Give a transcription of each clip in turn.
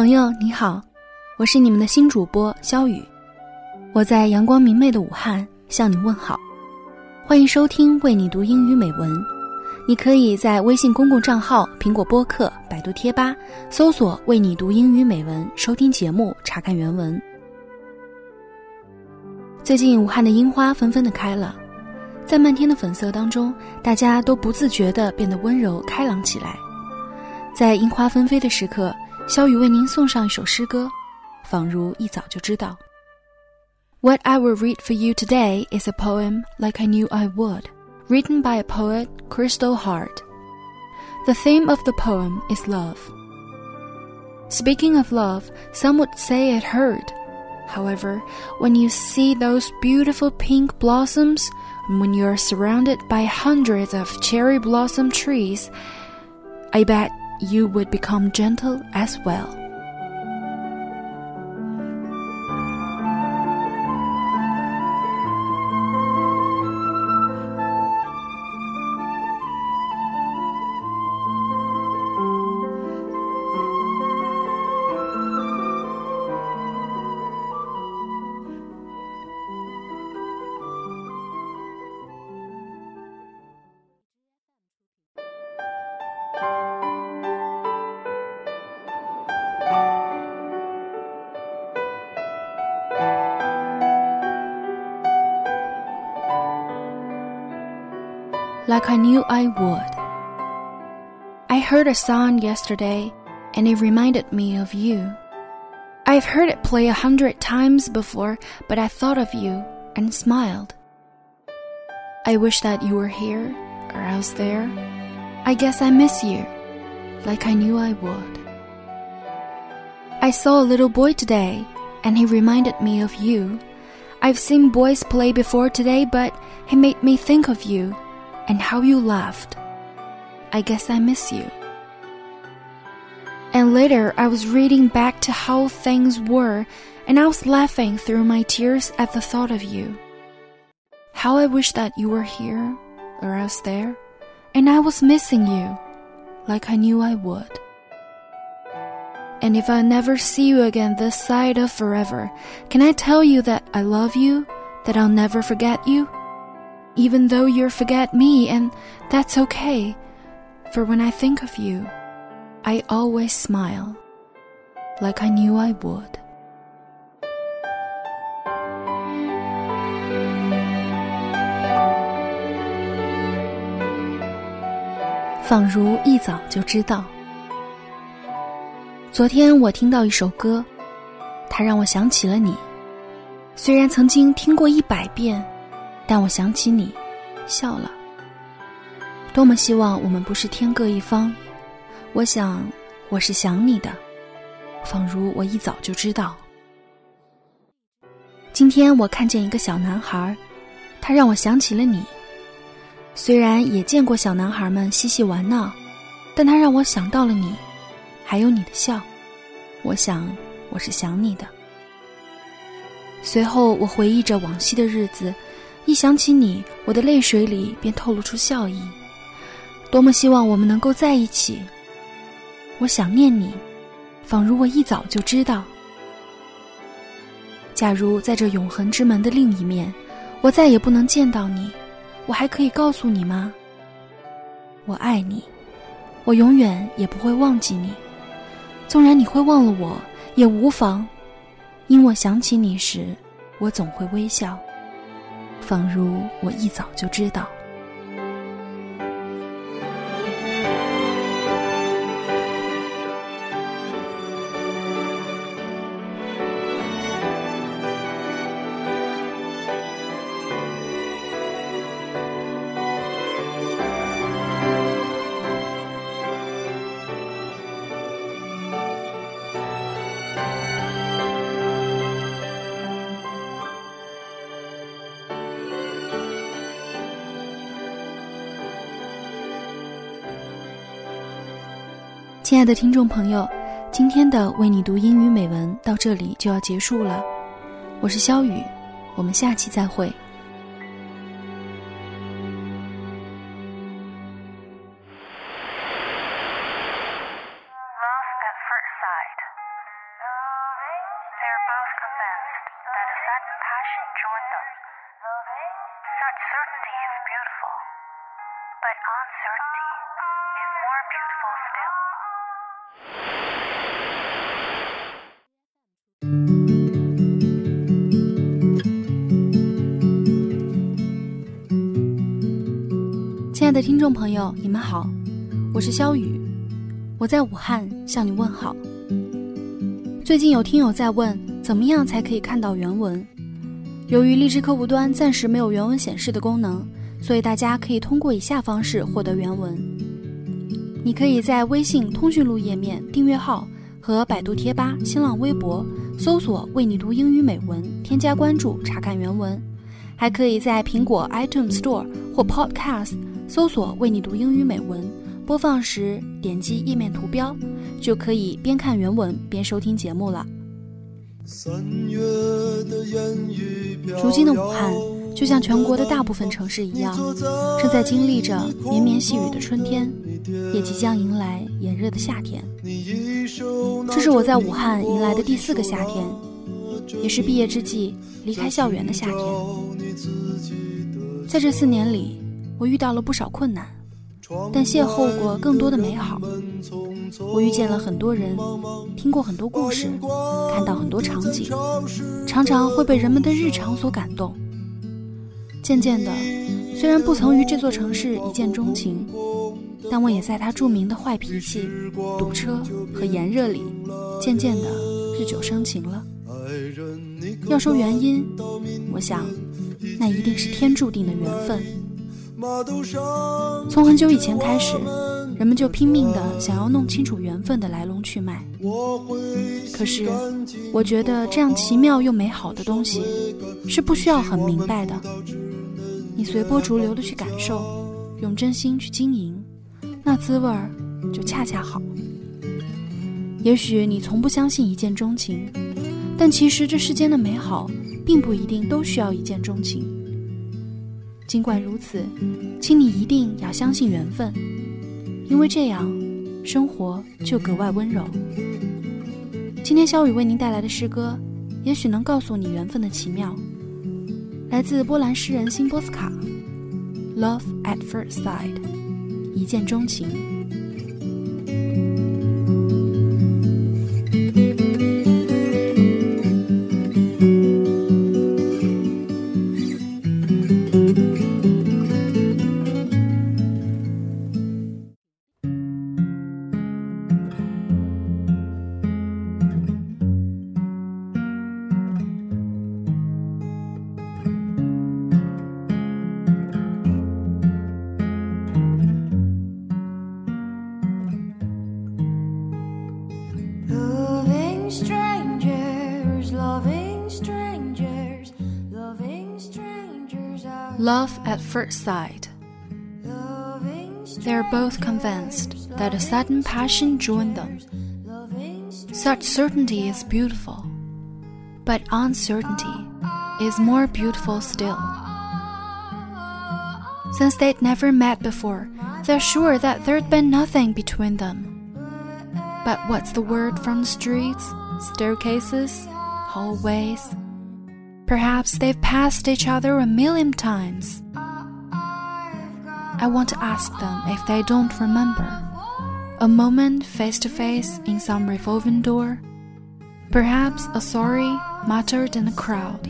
朋友你好，我是你们的新主播肖雨，我在阳光明媚的武汉向你问好，欢迎收听为你读英语美文。你可以在微信公共账号、苹果播客、百度贴吧搜索“为你读英语美文”，收听节目，查看原文。最近武汉的樱花纷纷的开了，在漫天的粉色当中，大家都不自觉地变得温柔开朗起来。在樱花纷飞的时刻。小雨为您送上一首诗歌，仿如一早就知道。What I will read for you today is a poem like I knew I would, written by a poet, Crystal Hart. The theme of the poem is love. Speaking of love, some would say it hurt. However, when you see those beautiful pink blossoms, and when you are surrounded by hundreds of cherry blossom trees, I bet you would become gentle as well. Like I knew I would. I heard a song yesterday, and it reminded me of you. I've heard it play a hundred times before, but I thought of you and smiled. I wish that you were here or else there. I guess I miss you, like I knew I would. I saw a little boy today, and he reminded me of you. I've seen boys play before today, but he made me think of you and how you laughed. I guess I miss you. And later, I was reading back to how things were, and I was laughing through my tears at the thought of you. How I wish that you were here, or else there, and I was missing you, like I knew I would. And if I never see you again this side of forever, can I tell you that I love you, that I'll never forget you? Even though you forget me, and that's okay. For when I think of you, I always smile, like I knew I would. 仿如一早就知道。昨天我听到一首歌，它让我想起了你。虽然曾经听过一百遍。但我想起你，笑了。多么希望我们不是天各一方。我想，我是想你的，仿如我一早就知道。今天我看见一个小男孩，他让我想起了你。虽然也见过小男孩们嬉戏玩闹，但他让我想到了你，还有你的笑。我想，我是想你的。随后，我回忆着往昔的日子。一想起你，我的泪水里便透露出笑意。多么希望我们能够在一起！我想念你，仿如我一早就知道。假如在这永恒之门的另一面，我再也不能见到你，我还可以告诉你吗？我爱你，我永远也不会忘记你。纵然你会忘了我，也无妨，因我想起你时，我总会微笑。仿如我一早就知道。亲爱的听众朋友，今天的为你读英语美文到这里就要结束了。我是肖雨，我们下期再会。 亲爱的听众朋友，你们好，我是肖雨，我在武汉向你问好。最近有听友在问，怎么样才可以看到原文？由于荔枝客户端暂时没有原文显示的功能，所以大家可以通过以下方式获得原文。你可以在微信通讯录页面订阅号和百度贴吧、新浪微博搜索“为你读英语美文”，添加关注查看原文。还可以在苹果 iTunes Store 或 Podcast 搜索“为你读英语美文”，播放时点击页面图标，就可以边看原文边收听节目了。如今的武汉，就像全国的大部分城市一样，正在经历着绵绵细雨的春天，也即将迎来炎热的夏天。这是我在武汉迎来的第四个夏天，也是毕业之际离开校园的夏天。在这四年里，我遇到了不少困难。但邂逅过更多的美好，我遇见了很多人，听过很多故事，看到很多场景，常常会被人们的日常所感动。渐渐的，虽然不曾与这座城市一见钟情，但我也在它著名的坏脾气、堵车和炎热里，渐渐的日久生情了。要说原因，我想，那一定是天注定的缘分。从很久以前开始，人们就拼命的想要弄清楚缘分的来龙去脉。可是，我觉得这样奇妙又美好的东西，是不需要很明白的。你随波逐流的去感受，用真心去经营，那滋味儿就恰恰好。也许你从不相信一见钟情，但其实这世间的美好，并不一定都需要一见钟情。尽管如此，请你一定要相信缘分，因为这样，生活就格外温柔。今天小雨为您带来的诗歌，也许能告诉你缘分的奇妙。来自波兰诗人辛波斯卡，《Love at First Sight》，一见钟情。Love at first sight. They are both convinced that a sudden passion joined them. Such certainty is beautiful, but uncertainty is more beautiful still. Since they'd never met before, they're sure that there'd been nothing between them. But what's the word from the streets, staircases, hallways? Perhaps they've passed each other a million times. I want to ask them if they don't remember a moment face to face in some revolving door. Perhaps a sorry muttered in a crowd,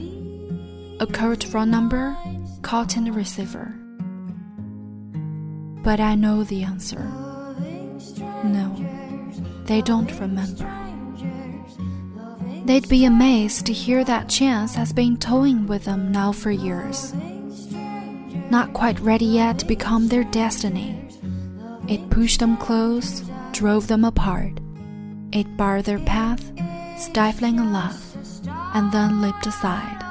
a curt phone number caught in the receiver. But I know the answer. No, they don't remember. They'd be amazed to hear that chance has been toying with them now for years. Not quite ready yet to become their destiny. It pushed them close, drove them apart. It barred their path, stifling a love, and then leaped aside.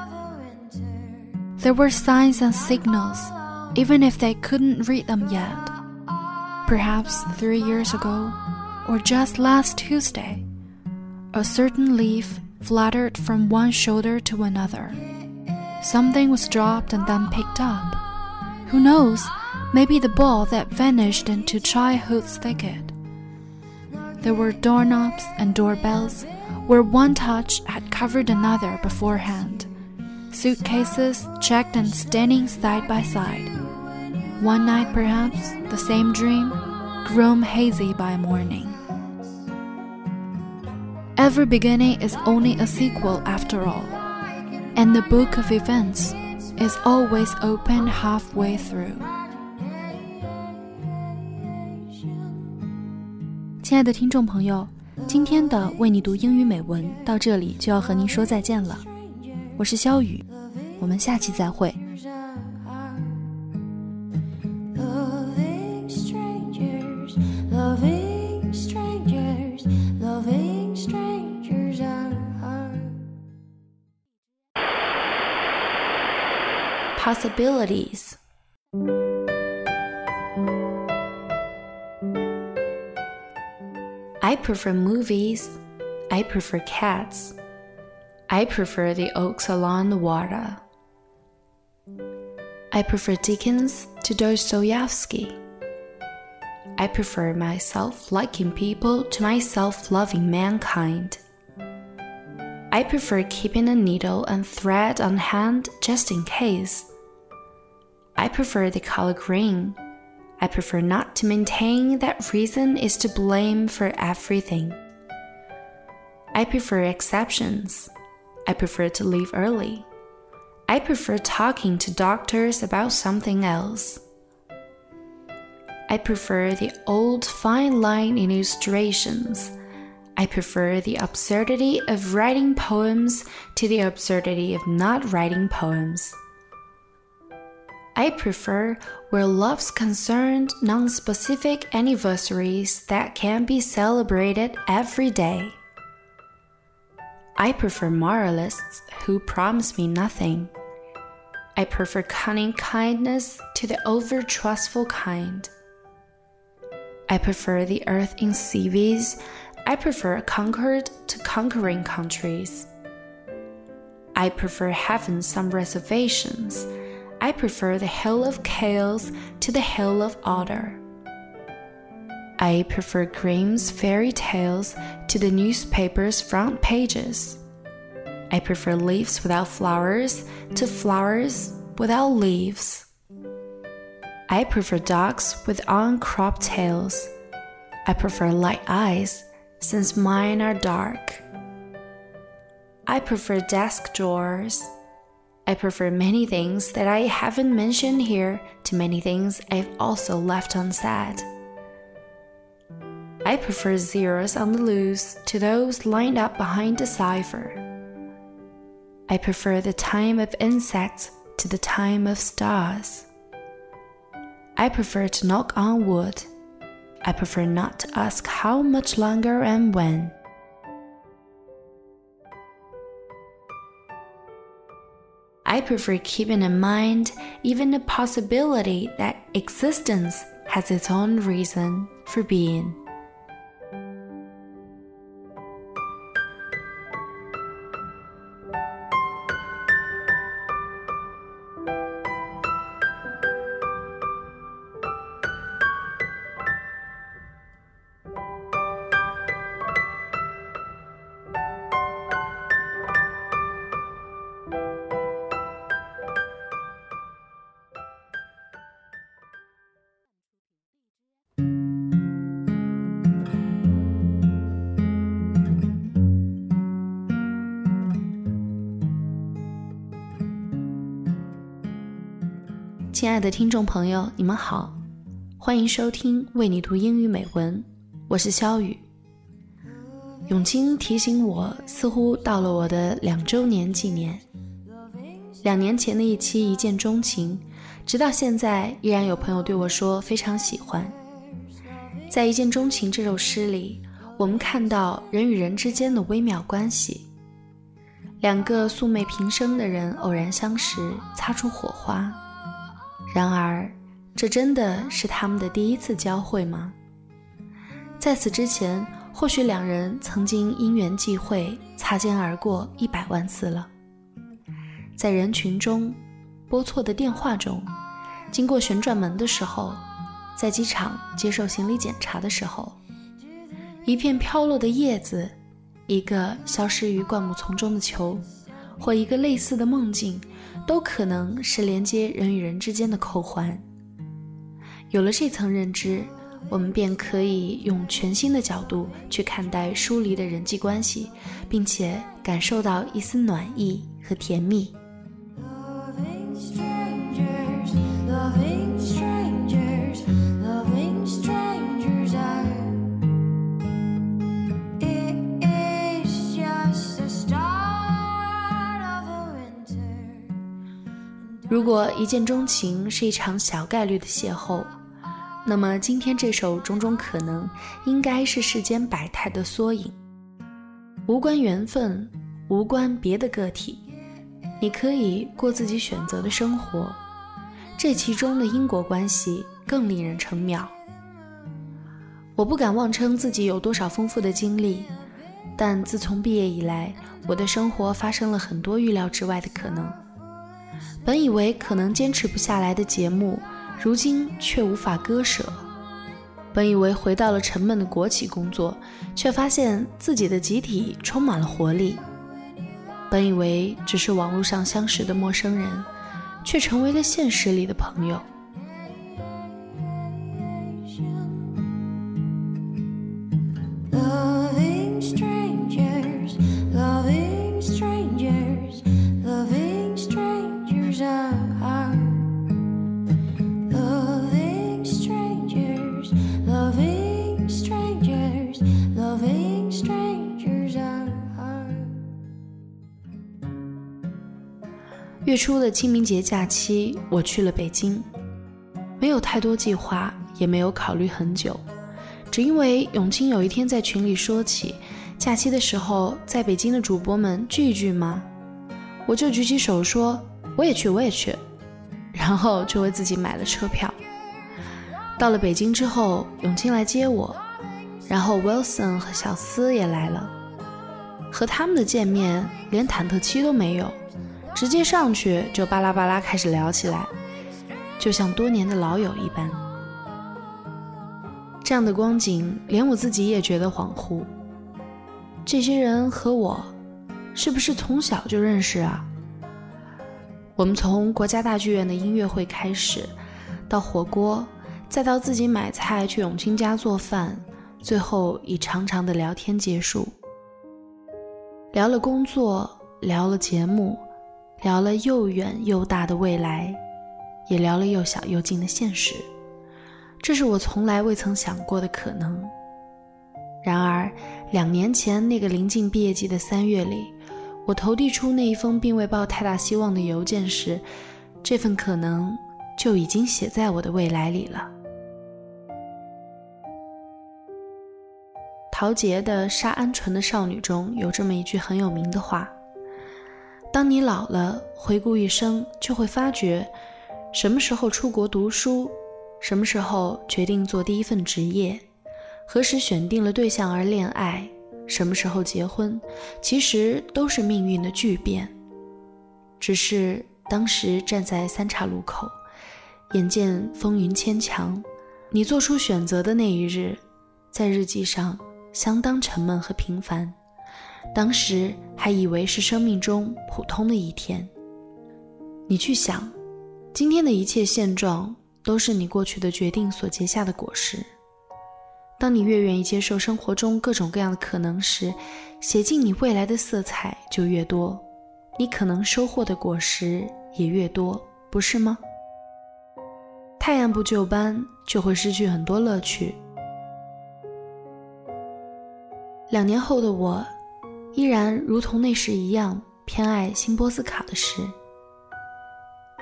There were signs and signals, even if they couldn't read them yet. Perhaps three years ago, or just last Tuesday, a certain leaf fluttered from one shoulder to another. Something was dropped and then picked up. Who knows, maybe the ball that vanished into childhood's thicket. There were doorknobs and doorbells where one touch had covered another beforehand. Suitcases checked and standing side by side. One night, perhaps, the same dream, grown hazy by morning. Every beginning is only a sequel after all, and the book of events is always open halfway through. 亲爱的听众朋友，今天的为你读英语美文到这里就要和您说再见了。我是肖雨，我们下期再会。 Possibilities. I prefer movies. I prefer cats. I prefer the oaks along the water. I prefer Dickens to Dostoevsky. I prefer myself liking people to myself loving mankind. I prefer keeping a needle and thread on hand just in case. I prefer the color green. I prefer not to maintain that reason is to blame for everything. I prefer exceptions. I prefer to leave early. I prefer talking to doctors about something else. I prefer the old fine line illustrations. I prefer the absurdity of writing poems to the absurdity of not writing poems. I prefer, where love's concerned, non specific anniversaries that can be celebrated every day. I prefer moralists who promise me nothing. I prefer cunning kindness to the over trustful kind. I prefer the earth in CVs. I prefer conquered to conquering countries. I prefer having some reservations I prefer the hill of chaos to the hill of order. I prefer Grimm's fairy tales to the newspaper's front pages. I prefer leaves without flowers to flowers without leaves. I prefer dogs with uncropped tails. I prefer light eyes since mine are dark. I prefer desk drawers I prefer many things that I haven't mentioned here to many things I've also left unsaid. I prefer zeros on the loose to those lined up behind a cipher. I prefer the time of insects to the time of stars. I prefer to knock on wood. I prefer not to ask how much longer and when. I prefer keeping in mind even the possibility that existence has its own reason for being. 亲爱的听众朋友，你们好，欢迎收听为你读英语美文，我是肖雨。永清提醒我，似乎到了我的两周年纪念。两年前的一期《一见钟情》，直到现在依然有朋友对我说非常喜欢。在《一见钟情》这首诗里，我们看到人与人之间的微妙关系，两个素昧平生的人偶然相识，擦出火花。然而，这真的是他们的第一次交汇吗？在此之前，或许两人曾经因缘际会擦肩而过一百万次了。在人群中，拨错的电话中，经过旋转门的时候，在机场接受行李检查的时候，一片飘落的叶子，一个消失于灌木丛中的球，或一个类似的梦境，都可能是连接人与人之间的扣环。有了这层认知，我们便可以用全新的角度去看待疏离的人际关系，并且感受到一丝暖意和甜蜜。如果一见钟情是一场小概率的邂逅。那么今天这首种种可能，应该是世间百态的缩影，无关缘分，无关别的个体，你可以过自己选择的生活，这其中的因果关系更令人称妙。我不敢妄称自己有多少丰富的经历，但自从毕业以来，我的生活发生了很多预料之外的可能，本以为可能坚持不下来的节目。如今却无法割舍。本以为回到了沉闷的国企工作，却发现自己的集体充满了活力。本以为只是网络上相识的陌生人，却成为了现实里的朋友。月初的清明节假期，我去了北京，没有太多计划，也没有考虑很久，只因为永清有一天在群里说起，假期的时候在北京的主播们聚一聚吗？我就举起手说我也去，我也去，然后就为自己买了车票。到了北京之后，永清来接我，然后 Wilson 和小思也来了，和他们的见面连忐忑期都没有。直接上去就巴拉巴拉开始聊起来，就像多年的老友一般。这样的光景，连我自己也觉得恍惚。这些人和我，是不是从小就认识啊？我们从国家大剧院的音乐会开始，到火锅，再到自己买菜去永清家做饭，最后以长长的聊天结束。聊了工作，聊了节目。聊了又远又大的未来，也聊了又小又近的现实，这是我从来未曾想过的可能。然而，两年前那个临近毕业季的三月里，我投递出那一封并未抱太大希望的邮件时，这份可能就已经写在我的未来里了。陶杰的《杀鹌鹑的少女》中有这么一句很有名的话。当你老了，回顾一生，就会发觉，什么时候出国读书，什么时候决定做第一份职业，何时选定了对象而恋爱，什么时候结婚，其实都是命运的巨变。只是当时站在三岔路口，眼见风云牵强，你做出选择的那一日，在日记上相当沉闷和平凡。当时还以为是生命中普通的一天。你去想，今天的一切现状都是你过去的决定所结下的果实。当你越愿意接受生活中各种各样的可能时，写进你未来的色彩就越多，你可能收获的果实也越多，不是吗？太按部就班，就会失去很多乐趣。两年后的我。依然如同那时一样偏爱新波斯卡的诗。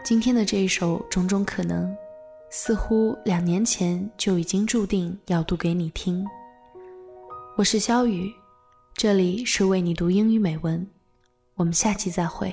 今天的这一首《种种可能》，似乎两年前就已经注定要读给你听。我是肖雨，这里是为你读英语美文，我们下期再会。